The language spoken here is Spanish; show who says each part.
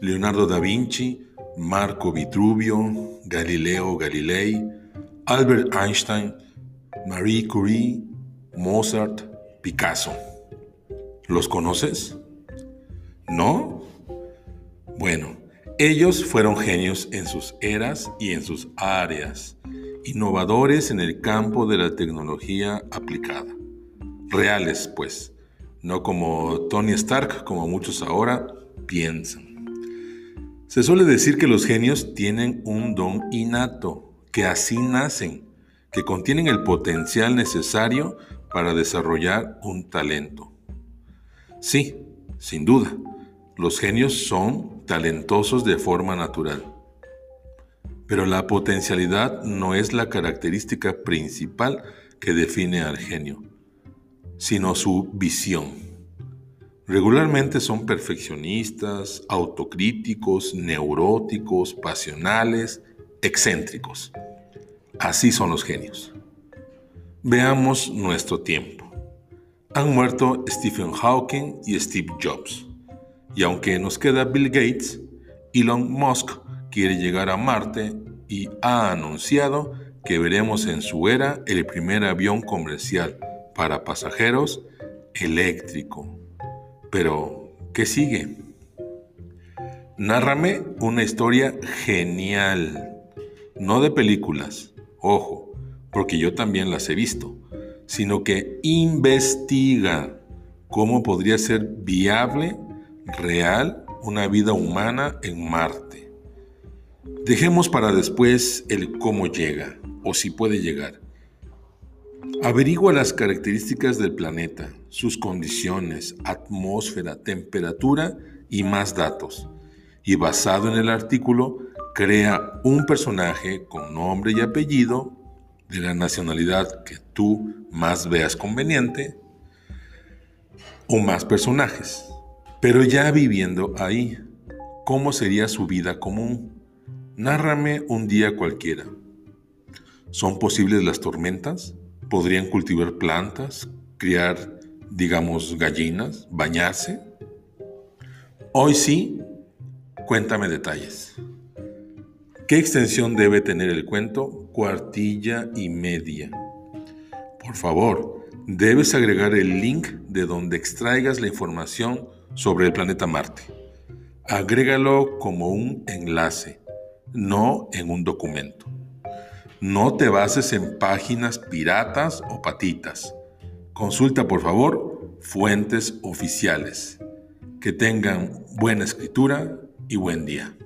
Speaker 1: Leonardo da Vinci, Marco Vitruvio, Galileo Galilei, Albert Einstein, Marie Curie, Mozart, Picasso. ¿Los conoces? ¿No? Bueno, ellos fueron genios en sus eras y en sus áreas, innovadores en el campo de la tecnología aplicada. Reales, pues, no como Tony Stark, como muchos ahora piensan. Se suele decir que los genios tienen un don innato, que así nacen, que contienen el potencial necesario para desarrollar un talento. Sí, sin duda, los genios son talentosos de forma natural. Pero la potencialidad no es la característica principal que define al genio, sino su visión. Regularmente son perfeccionistas, autocríticos, neuróticos, pasionales, excéntricos. Así son los genios. Veamos nuestro tiempo. Han muerto Stephen Hawking y Steve Jobs. Y aunque nos queda Bill Gates, Elon Musk quiere llegar a Marte y ha anunciado que veremos en su era el primer avión comercial para pasajeros eléctrico. Pero, ¿qué sigue? Nárrame una historia genial, no de películas, ojo, porque yo también las he visto, sino que investiga cómo podría ser viable real una vida humana en Marte. Dejemos para después el cómo llega o si puede llegar. Averigua las características del planeta, sus condiciones, atmósfera, temperatura y más datos. Y basado en el artículo, crea un personaje con nombre y apellido de la nacionalidad que tú más veas conveniente o más personajes. Pero ya viviendo ahí, ¿cómo sería su vida común? Nárrame un día cualquiera. ¿Son posibles las tormentas? ¿Podrían cultivar plantas? ¿Criar, digamos, gallinas? ¿Bañarse? Hoy sí, cuéntame detalles. ¿Qué extensión debe tener el cuento? Cuartilla y media. Por favor, debes agregar el link de donde extraigas la información sobre el planeta Marte. Agrégalo como un enlace, no en un documento. No te bases en páginas piratas o patitas. Consulta por favor fuentes oficiales. Que tengan buena escritura y buen día.